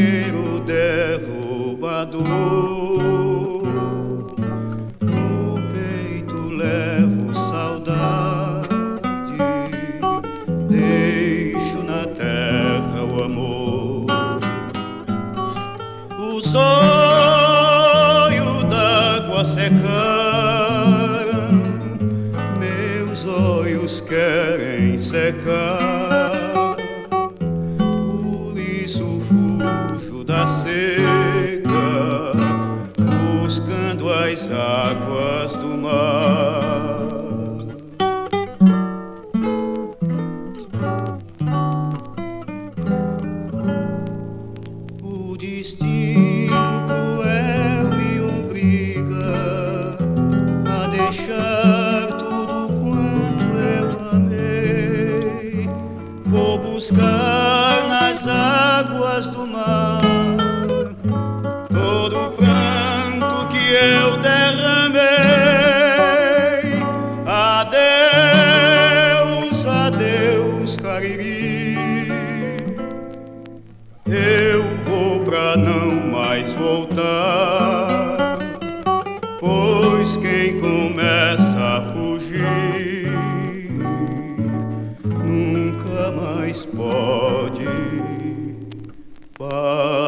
Cordeiro derrubador. No peito levo saudade, deixo na terra o amor. O sonho d'água secar, meus olhos querem secar. Buscando as águas do mar. O destino cruel me obriga a deixar tudo quanto eu amei. Vou buscar nas águas do mar todo o pranto que eu derramei. seus cariri. Eu vou pra não mais voltar, pois quem começa a fugir nunca mais pode parar.